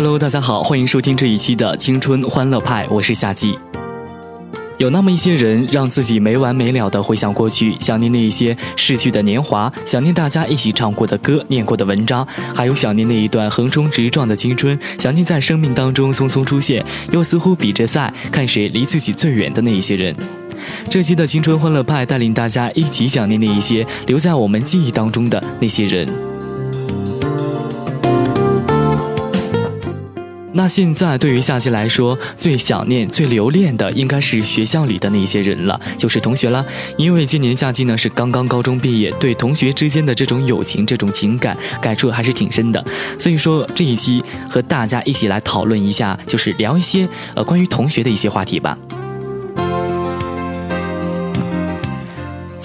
Hello，大家好，欢迎收听这一期的青春欢乐派，我是夏季。有那么一些人，让自己没完没了的回想过去，想念那一些逝去的年华，想念大家一起唱过的歌、念过的文章，还有想念那一段横冲直撞的青春，想念在生命当中匆匆出现，又似乎比着赛，看谁离自己最远的那一些人。这期的青春欢乐派带领大家一起想念那一些留在我们记忆当中的那些人。那现在对于夏季来说，最想念、最留恋的应该是学校里的那些人了，就是同学啦。因为今年夏季呢是刚刚高中毕业，对同学之间的这种友情、这种情感感触还是挺深的。所以说这一期和大家一起来讨论一下，就是聊一些呃关于同学的一些话题吧。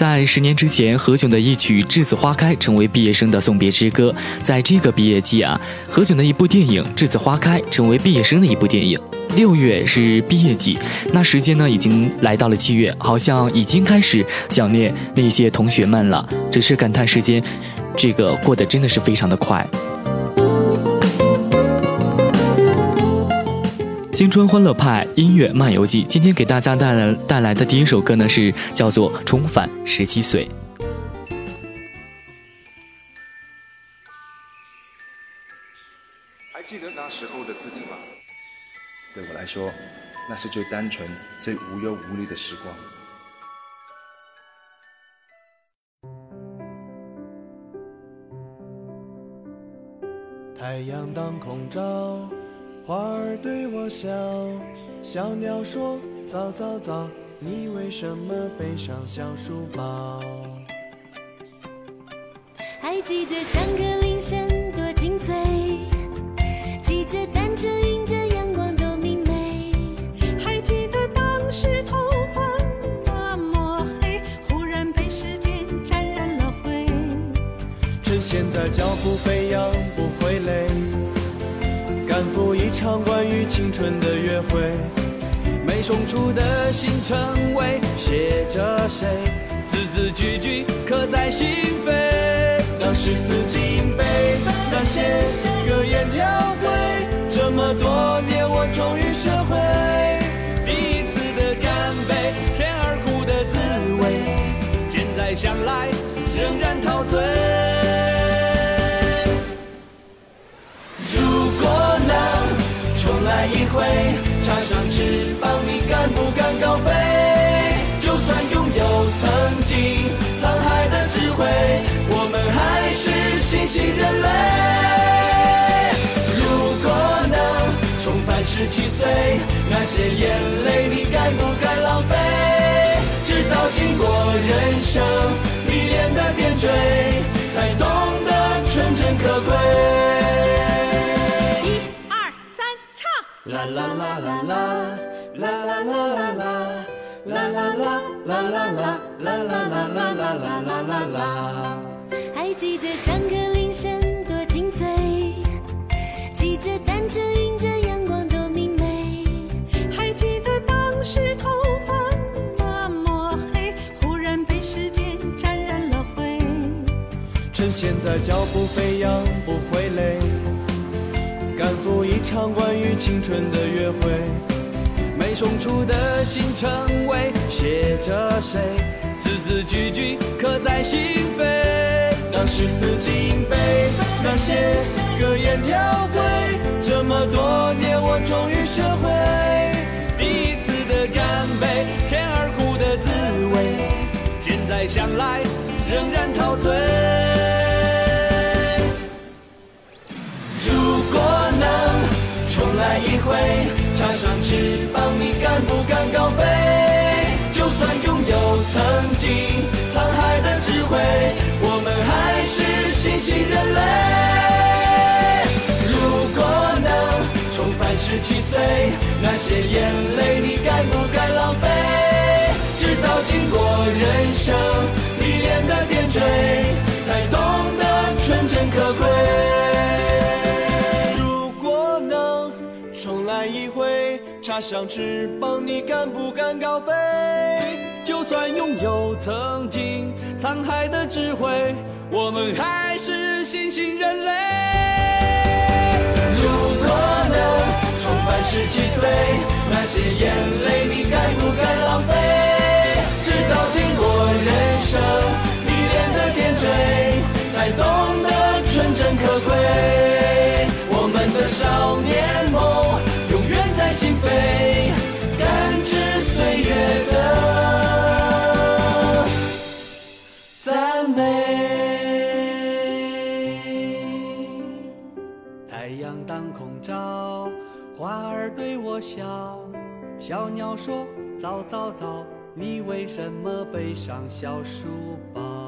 在十年之前，何炅的一曲《栀子花开》成为毕业生的送别之歌。在这个毕业季啊，何炅的一部电影《栀子花开》成为毕业生的一部电影。六月是毕业季，那时间呢已经来到了七月，好像已经开始想念那些同学们了。只是感叹时间，这个过得真的是非常的快。青春欢乐派音乐漫游记，今天给大家带来带来的第一首歌呢，是叫做《重返十七岁》。还记得那时候的自己吗？对我来说，那是最单纯、最无忧无虑的时光。太阳当空照。花儿对我笑，小鸟说：“早早早，你为什么背上小书包？”还记得上课铃声多清脆，骑着单车迎着阳光多明媚。还记得当时头发那么黑，忽然被时间沾染了灰。趁现在脚步飞场关于青春的约会，没送出的行程为写着谁，字字句句刻在心扉。当时四金杯，那些格言条规，这么多年我终于学会，第一次的干杯，甜而苦的滋味，现在想来仍然陶醉。会，插上翅膀，你敢不敢高飞？就算拥有曾经沧海的智慧，我们还是新兴人类。如果能重返十七岁，那些眼泪你敢不敢浪费？直到经过人生历练的点缀，才懂得纯真可贵。啦啦啦啦啦，啦啦啦啦啦，啦啦啦啦啦啦，啦啦啦啦啦啦啦啦。还记得上课铃声多清脆，骑着单车迎着阳光多明媚。还记得当时头发那么黑，忽然被时间沾染了灰。趁现在脚步飞扬，不会累。赶赴一场关于青春的约会，没送出的行程为写着谁，字字句句刻在心扉。当时四金杯，那些格言条规，这么多年我终于学会，第一次的干杯，甜而苦的滋味，现在想来仍然陶醉。来一回，插上翅膀，你敢不敢高飞？就算拥有曾经沧海的智慧，我们还是新兴人类。如果能重返十七岁，那些眼泪你敢不敢浪费？直到经过人生历练的点缀，才懂得纯真可贵。插上翅膀，你敢不敢高飞？就算拥有曾经沧海的智慧，我们还是新兴人类。如果。能重返十七岁，那些眼泪你敢不敢浪费？直到经过人生历练的点缀，才懂得纯真可贵。我们的少年梦感知岁月的赞美。太阳当空照，花儿对我笑，小鸟说：早早早，你为什么背上小书包？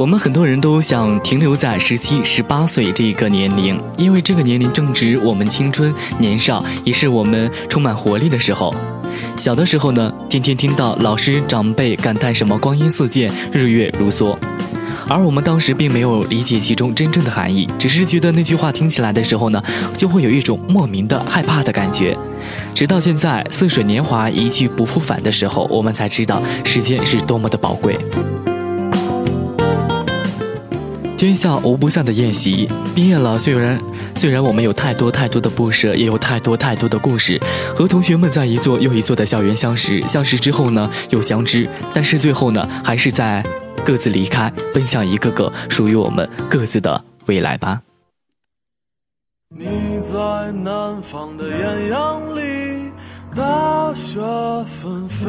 我们很多人都想停留在十七、十八岁这一个年龄，因为这个年龄正值我们青春年少，也是我们充满活力的时候。小的时候呢，天天听到老师长辈感叹什么“光阴似箭，日月如梭”，而我们当时并没有理解其中真正的含义，只是觉得那句话听起来的时候呢，就会有一种莫名的害怕的感觉。直到现在，似水年华一去不复返的时候，我们才知道时间是多么的宝贵。天下无不散的宴席，毕业了，虽然虽然我们有太多太多的不舍，也有太多太多的故事，和同学们在一座又一座的校园相识，相识之后呢又相知，但是最后呢还是在各自离开，奔向一个个属于我们各自的未来吧。你在南方的艳阳里，大雪纷飞；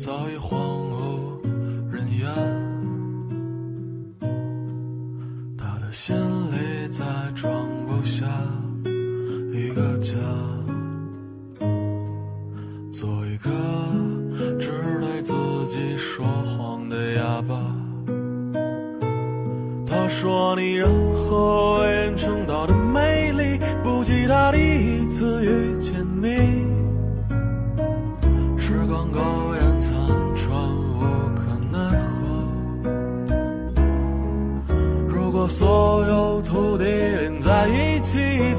早已荒无人烟。他的心里再装不下一个家，做一个只对自己说谎的哑巴。他说你任何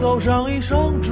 走上一生只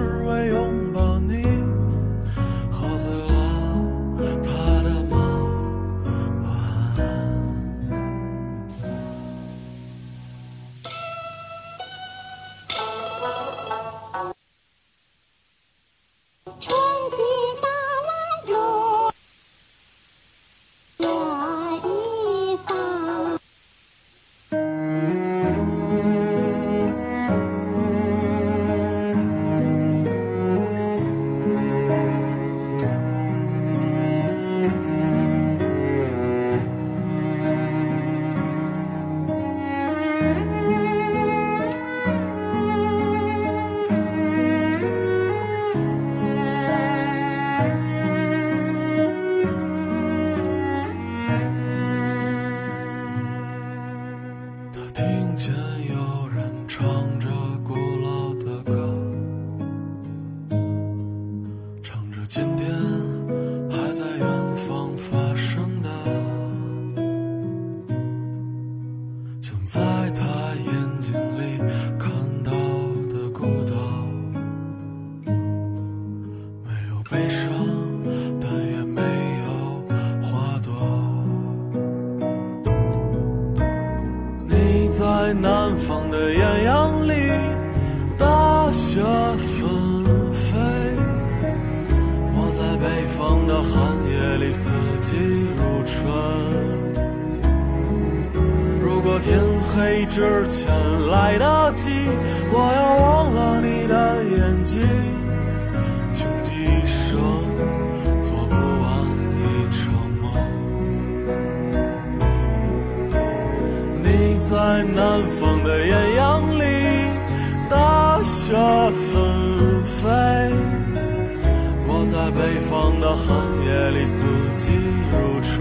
夜里，四季如春。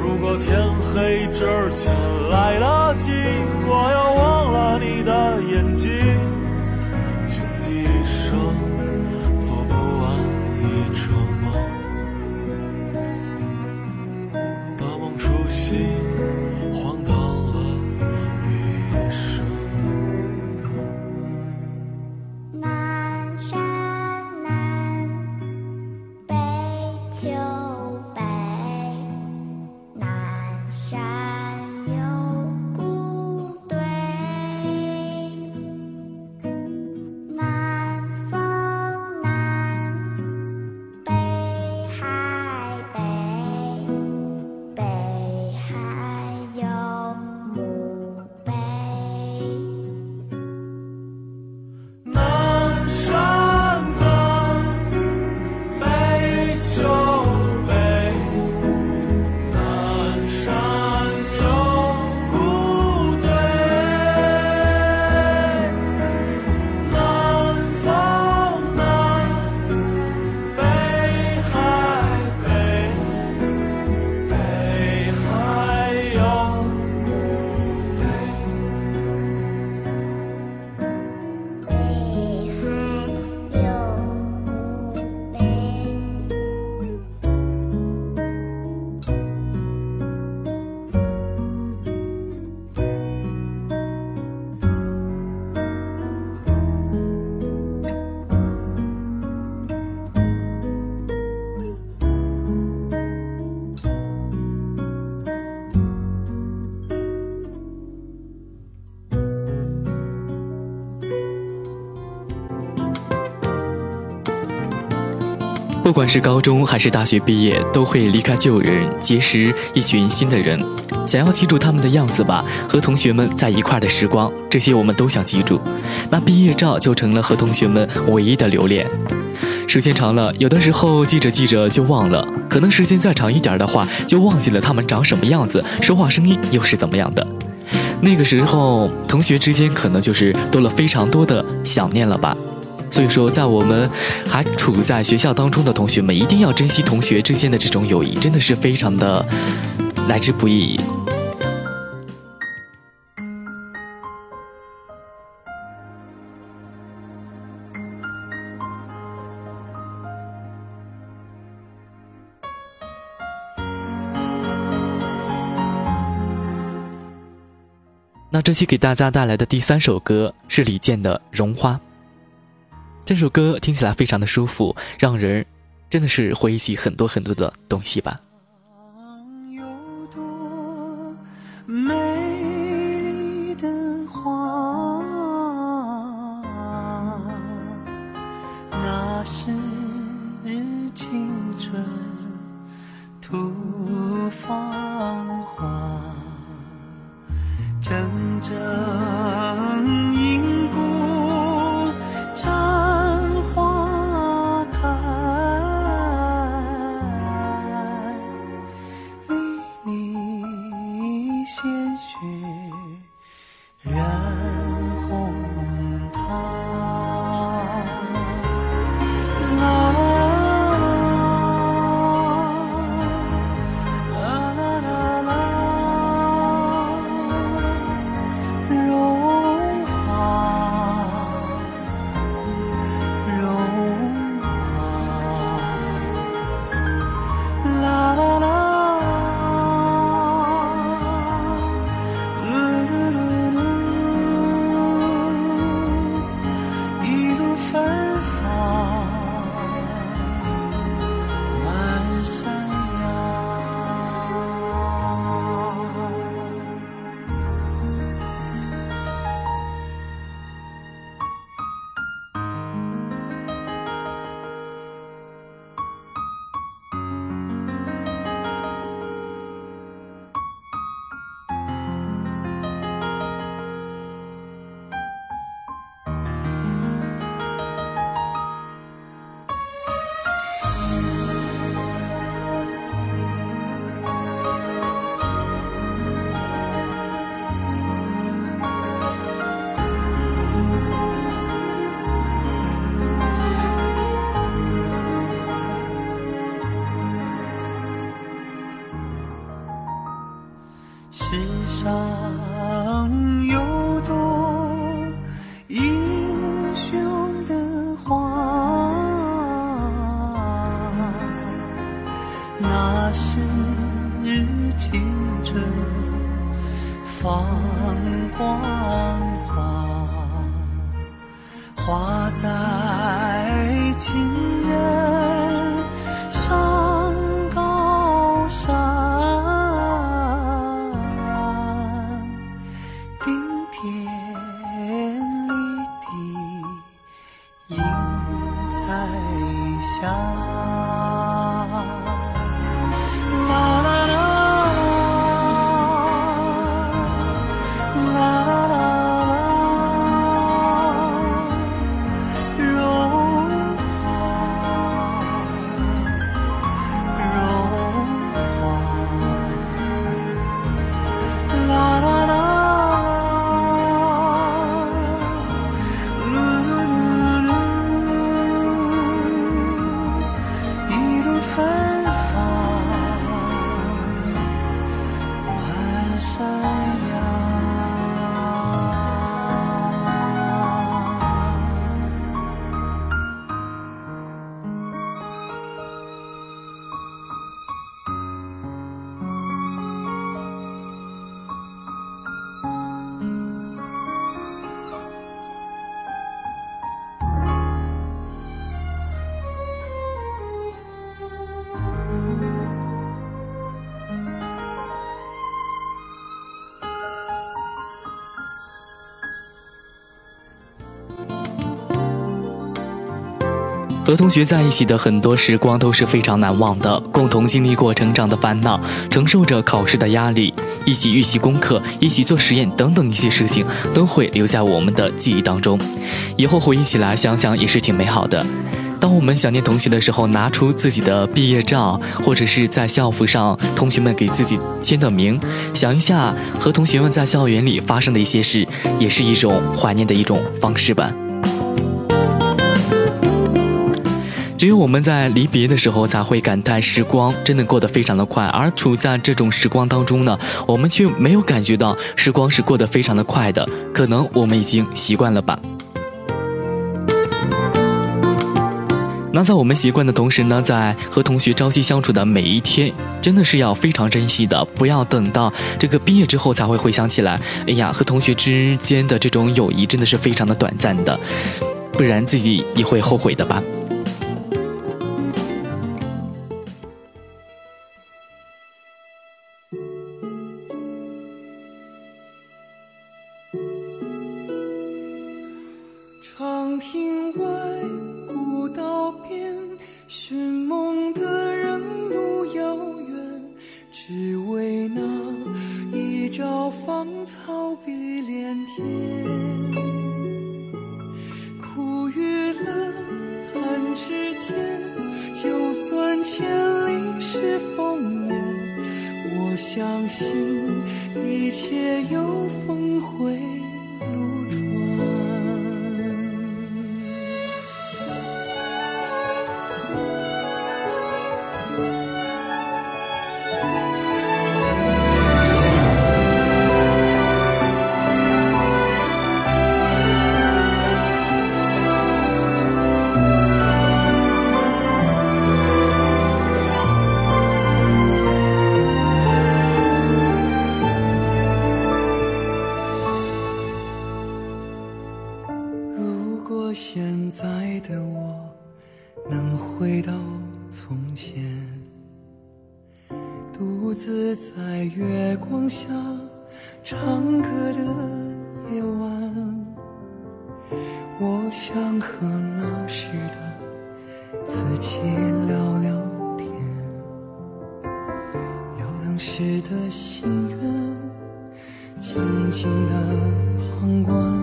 如果天黑之前来得及，我要忘了你的眼睛，不管是高中还是大学毕业，都会离开旧人，结识一群新的人。想要记住他们的样子吧，和同学们在一块的时光，这些我们都想记住。那毕业照就成了和同学们唯一的留恋。时间长了，有的时候记着记着就忘了，可能时间再长一点的话，就忘记了他们长什么样子，说话声音又是怎么样的。那个时候，同学之间可能就是多了非常多的想念了吧。所以说，在我们还处在学校当中的同学们，一定要珍惜同学之间的这种友谊，真的是非常的来之不易。那这期给大家带来的第三首歌是李健的《绒花》。这首歌听起来非常的舒服，让人真的是回忆起很多很多的东西吧。那是世上。和同学在一起的很多时光都是非常难忘的，共同经历过成长的烦恼，承受着考试的压力，一起预习功课，一起做实验等等一些事情，都会留在我们的记忆当中。以后回忆起来，想想也是挺美好的。当我们想念同学的时候，拿出自己的毕业照，或者是在校服上同学们给自己签的名，想一下和同学们在校园里发生的一些事，也是一种怀念的一种方式吧。只有我们在离别的时候才会感叹时光真的过得非常的快，而处在这种时光当中呢，我们却没有感觉到时光是过得非常的快的，可能我们已经习惯了吧。那在我们习惯的同时呢，在和同学朝夕相处的每一天，真的是要非常珍惜的，不要等到这个毕业之后才会回想起来，哎呀，和同学之间的这种友谊真的是非常的短暂的，不然自己也会后悔的吧。长亭外，古道边，寻梦的人路遥远，只为那一朝芳草碧连天。苦与乐弹指间，就算千里是烽烟，我相信一切有风的我能回到从前，独自在月光下唱歌的夜晚，我想和那时的自己聊聊天，聊当时的心愿，静静的旁观。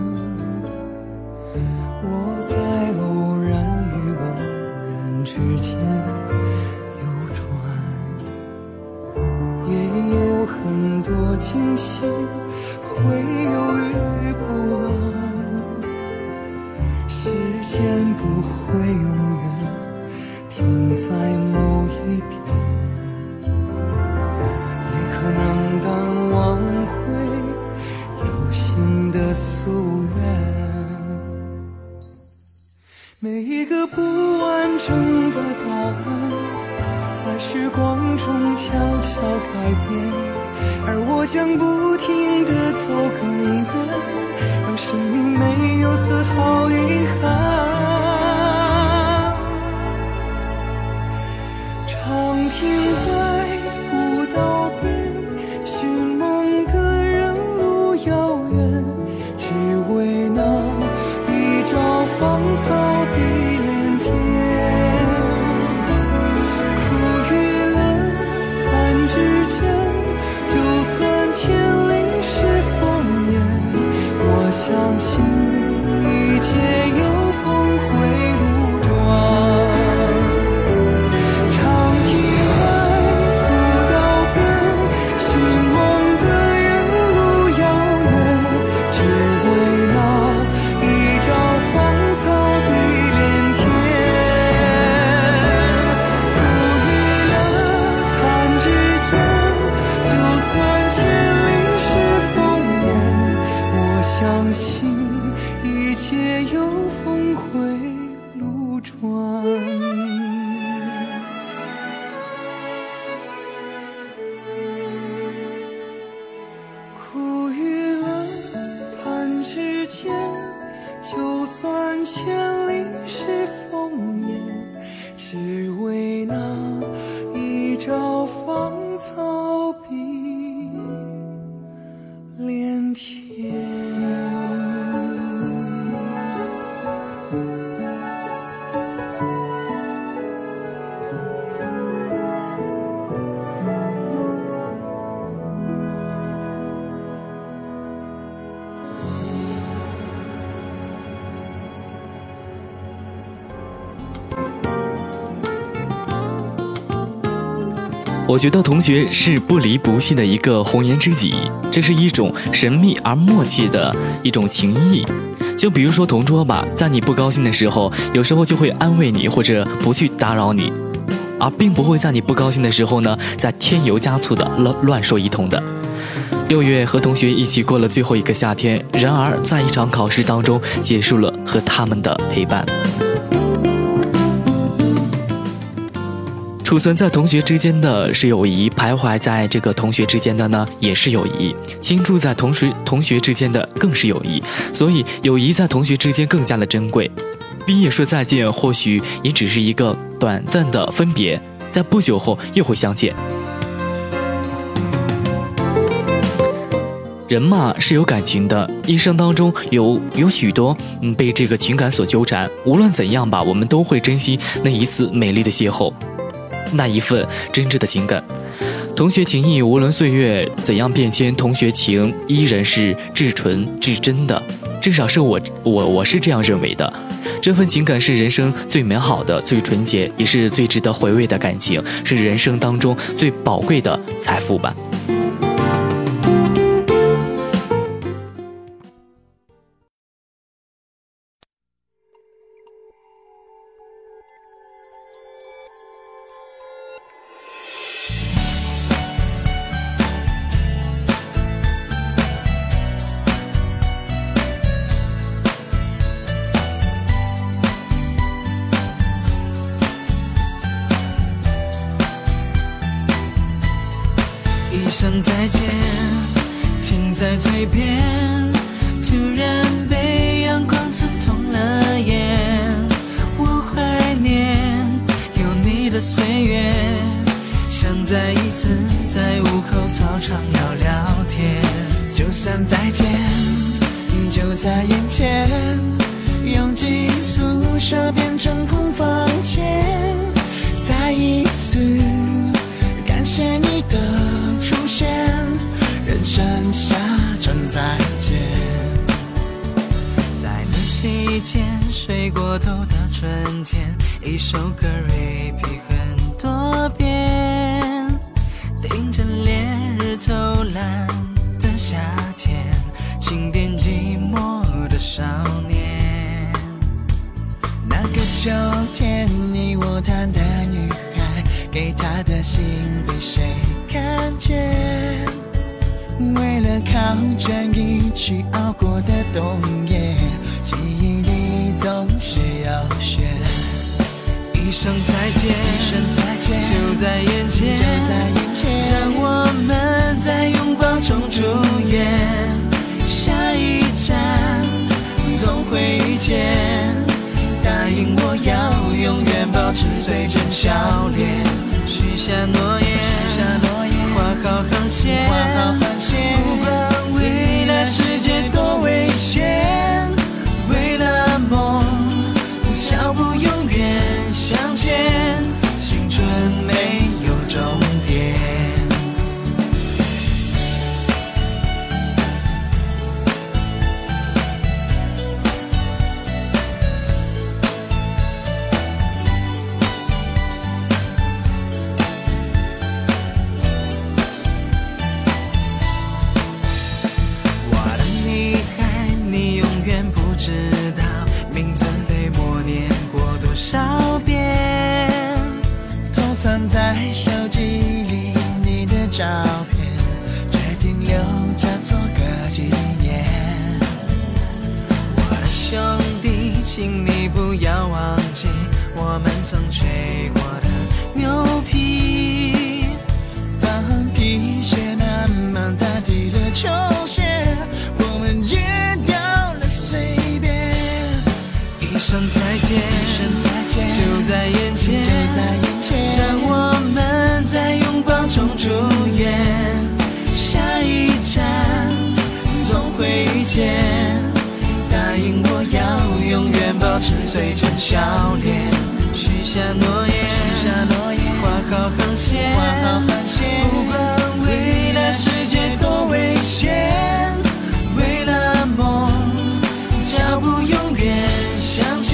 夙愿。每一个不完整的答案，在时光中悄悄改变，而我将不停地走更远，让生命没有丝毫遗憾。我觉得同学是不离不弃的一个红颜知己，这是一种神秘而默契的一种情谊。就比如说同桌吧，在你不高兴的时候，有时候就会安慰你，或者不去打扰你，而并不会在你不高兴的时候呢，再添油加醋的乱乱说一通的。六月和同学一起过了最后一个夏天，然而在一场考试当中结束了和他们的陪伴。储存在同学之间的是友谊，徘徊在这个同学之间的呢也是友谊，倾注在同学同学之间的更是友谊，所以友谊在同学之间更加的珍贵。毕业说再见，或许也只是一个短暂的分别，在不久后又会相见。人嘛是有感情的，一生当中有有许多嗯被这个情感所纠缠。无论怎样吧，我们都会珍惜那一次美丽的邂逅，那一份真挚的情感。同学情谊无论岁月怎样变迁，同学情依然是至纯至真的，至少是我我我是这样认为的。这份情感是人生最美好的、最纯洁，也是最值得回味的感情，是人生当中最宝贵的财富吧。在声再见，一声再见，就在眼前，就在眼前，让我们在拥抱中祝愿。下一站总会遇见。答应我要永远保持最真笑脸，许下诺言，画好航线，不管未来世界多危险，在手机里你的照片，决定留着做个纪念。我的兄弟，请你不要忘记，我我们曾吹过的牛皮，当皮鞋慢慢代替了球鞋，我们戒掉了随便。一声再见，就在眼前，祝愿。下一站总会遇见，答应我要永远保持最真笑脸，许下诺言，画好航线，不管未来世界多危险，为了梦，脚步永远向前，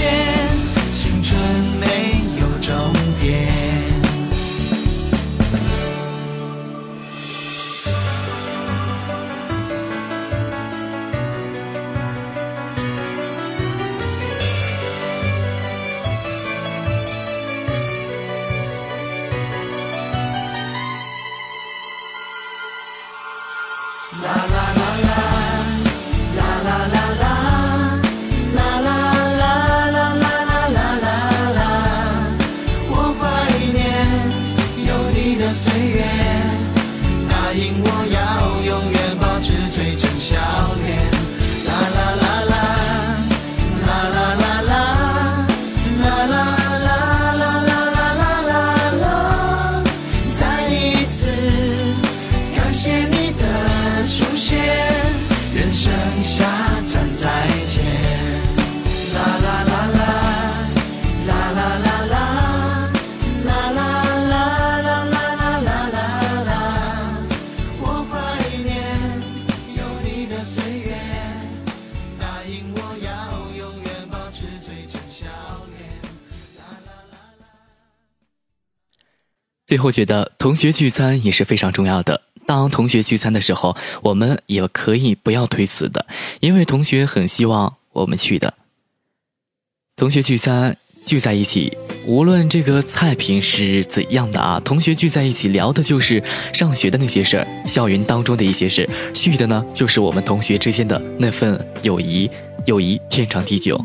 最后觉得同学聚餐也是非常重要的。当同学聚餐的时候，我们也可以不要推辞的，因为同学很希望我们去的。同学聚餐聚在一起，无论这个菜品是怎样的啊，同学聚在一起聊的就是上学的那些事儿，校园当中的一些事，续的呢就是我们同学之间的那份友谊，友谊天长地久。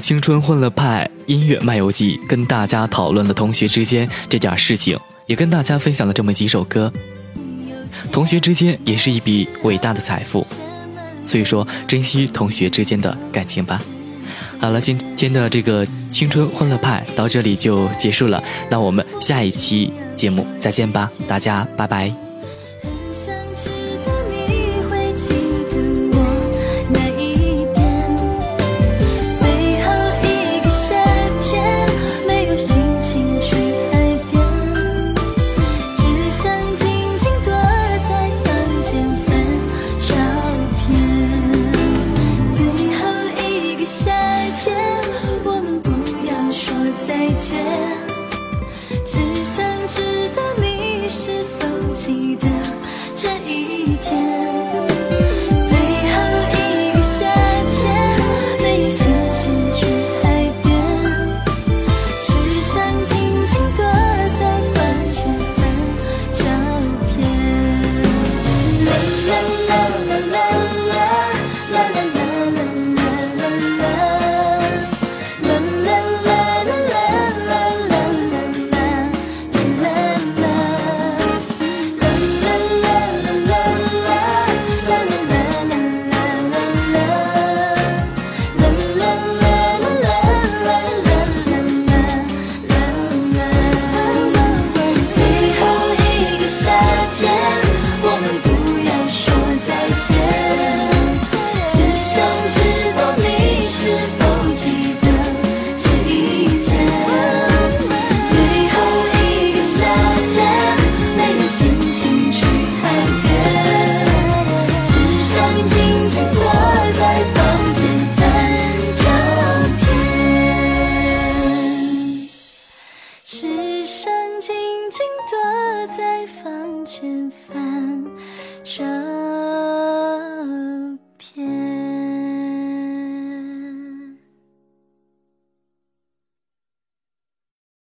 青春欢乐派音乐漫游记，跟大家讨论了同学之间这点事情，也跟大家分享了这么几首歌。同学之间也是一笔伟大的财富，所以说珍惜同学之间的感情吧。好了，今天的这个青春欢乐派到这里就结束了，那我们下一期节目再见吧，大家拜拜。